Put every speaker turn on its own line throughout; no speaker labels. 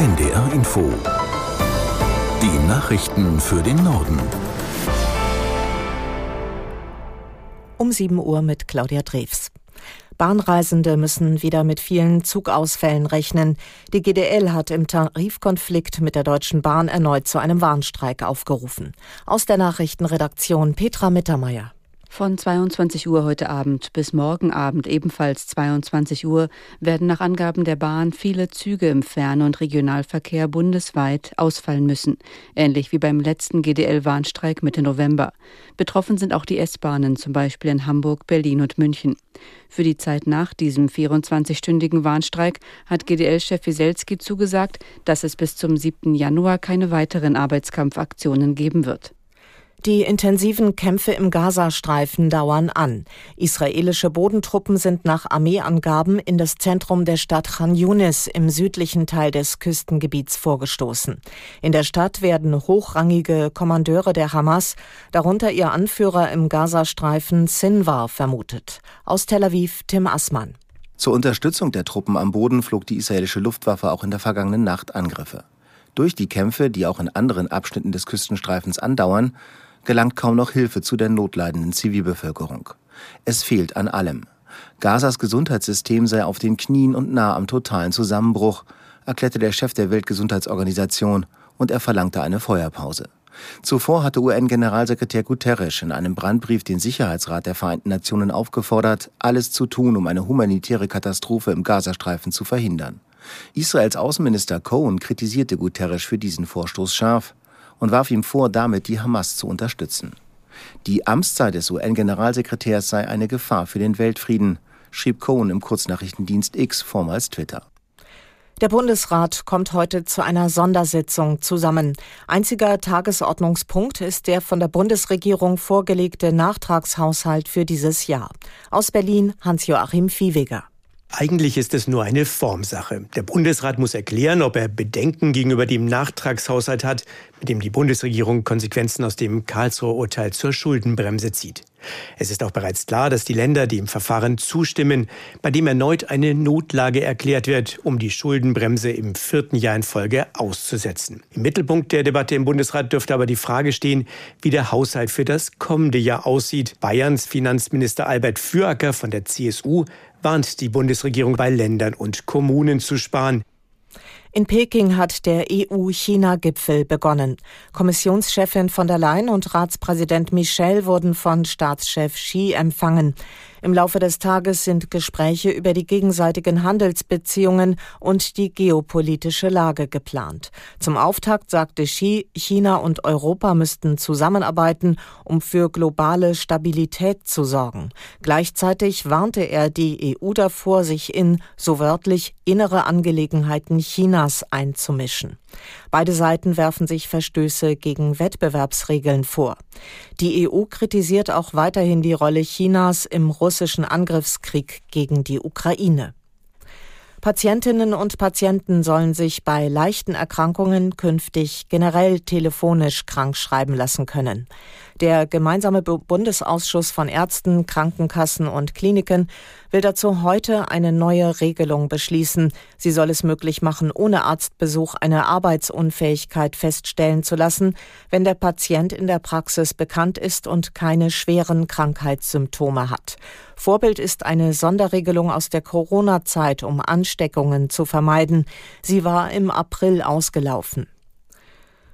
NDR Info. Die Nachrichten für den Norden.
Um 7 Uhr mit Claudia Drews. Bahnreisende müssen wieder mit vielen Zugausfällen rechnen. Die GDL hat im Tarifkonflikt mit der Deutschen Bahn erneut zu einem Warnstreik aufgerufen. Aus der Nachrichtenredaktion Petra Mittermeier.
Von 22 Uhr heute Abend bis morgen Abend ebenfalls 22 Uhr werden nach Angaben der Bahn viele Züge im Fern- und Regionalverkehr bundesweit ausfallen müssen, ähnlich wie beim letzten GDL-Warnstreik Mitte November. Betroffen sind auch die S-Bahnen, zum Beispiel in Hamburg, Berlin und München. Für die Zeit nach diesem 24-stündigen Warnstreik hat GDL-Chef Wieselski zugesagt, dass es bis zum 7. Januar keine weiteren Arbeitskampfaktionen geben wird.
Die intensiven Kämpfe im Gazastreifen dauern an. Israelische Bodentruppen sind nach Armeeangaben in das Zentrum der Stadt Khan Yunis im südlichen Teil des Küstengebiets vorgestoßen. In der Stadt werden hochrangige Kommandeure der Hamas, darunter ihr Anführer im Gazastreifen Sinwar, vermutet. Aus Tel Aviv Tim Assmann.
Zur Unterstützung der Truppen am Boden flog die israelische Luftwaffe auch in der vergangenen Nacht Angriffe. Durch die Kämpfe, die auch in anderen Abschnitten des Küstenstreifens andauern, gelangt kaum noch Hilfe zu der notleidenden Zivilbevölkerung. Es fehlt an allem. Gazas Gesundheitssystem sei auf den Knien und nah am totalen Zusammenbruch, erklärte der Chef der Weltgesundheitsorganisation und er verlangte eine Feuerpause. Zuvor hatte UN-Generalsekretär Guterres in einem Brandbrief den Sicherheitsrat der Vereinten Nationen aufgefordert, alles zu tun, um eine humanitäre Katastrophe im Gazastreifen zu verhindern. Israels Außenminister Cohen kritisierte Guterres für diesen Vorstoß scharf und warf ihm vor, damit die Hamas zu unterstützen. Die Amtszeit des UN-Generalsekretärs sei eine Gefahr für den Weltfrieden, schrieb Cohen im Kurznachrichtendienst X, vormals Twitter.
Der Bundesrat kommt heute zu einer Sondersitzung zusammen. Einziger Tagesordnungspunkt ist der von der Bundesregierung vorgelegte Nachtragshaushalt für dieses Jahr. Aus Berlin Hans-Joachim Viehweger.
Eigentlich ist es nur eine Formsache. Der Bundesrat muss erklären, ob er Bedenken gegenüber dem Nachtragshaushalt hat, mit dem die Bundesregierung Konsequenzen aus dem Karlsruher Urteil zur Schuldenbremse zieht. Es ist auch bereits klar, dass die Länder dem Verfahren zustimmen, bei dem erneut eine Notlage erklärt wird, um die Schuldenbremse im vierten Jahr in Folge auszusetzen. Im Mittelpunkt der Debatte im Bundesrat dürfte aber die Frage stehen, wie der Haushalt für das kommende Jahr aussieht. Bayerns Finanzminister Albert Füracker von der CSU warnt die Bundesregierung bei Ländern und Kommunen zu sparen.
In Peking hat der EU-China-Gipfel begonnen. Kommissionschefin von der Leyen und Ratspräsident Michel wurden von Staatschef Xi empfangen. Im Laufe des Tages sind Gespräche über die gegenseitigen Handelsbeziehungen und die geopolitische Lage geplant. Zum Auftakt sagte Xi, China und Europa müssten zusammenarbeiten, um für globale Stabilität zu sorgen. Gleichzeitig warnte er die EU davor, sich in, so wörtlich, innere Angelegenheiten Chinas einzumischen. Beide Seiten werfen sich Verstöße gegen Wettbewerbsregeln vor. Die EU kritisiert auch weiterhin die Rolle Chinas im russischen Angriffskrieg gegen die Ukraine. Patientinnen und Patienten sollen sich bei leichten Erkrankungen künftig generell telefonisch krankschreiben lassen können. Der gemeinsame Bundesausschuss von Ärzten, Krankenkassen und Kliniken will dazu heute eine neue Regelung beschließen. Sie soll es möglich machen, ohne Arztbesuch eine Arbeitsunfähigkeit feststellen zu lassen, wenn der Patient in der Praxis bekannt ist und keine schweren Krankheitssymptome hat. Vorbild ist eine Sonderregelung aus der Corona-Zeit, um Ansteckungen zu vermeiden. Sie war im April ausgelaufen.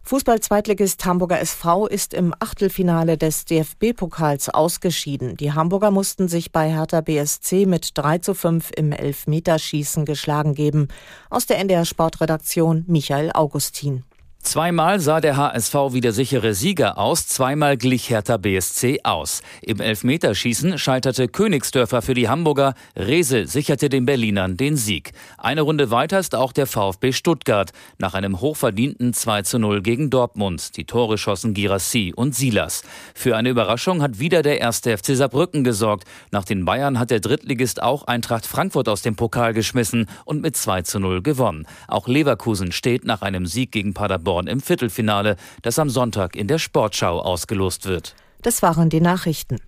Fußball-Zweitligist Hamburger SV ist im Achtelfinale des DFB-Pokals ausgeschieden. Die Hamburger mussten sich bei Hertha BSC mit 3 zu 5 im Elfmeterschießen geschlagen geben. Aus der NDR Sportredaktion Michael Augustin.
Zweimal sah der HSV wie der sichere Sieger aus, zweimal glich Hertha BSC aus. Im Elfmeterschießen scheiterte Königsdörfer für die Hamburger, Rese sicherte den Berlinern den Sieg. Eine Runde weiter ist auch der VfB Stuttgart, nach einem hochverdienten 2 zu 0 gegen Dortmund. Die Tore schossen Girassi und Silas. Für eine Überraschung hat wieder der erste FC Saarbrücken gesorgt. Nach den Bayern hat der Drittligist auch Eintracht Frankfurt aus dem Pokal geschmissen und mit 2 zu 0 gewonnen. Auch Leverkusen steht nach einem Sieg gegen Paderborn Paderborn im Viertelfinale, das am Sonntag in der Sportschau ausgelost wird.
Das waren die Nachrichten.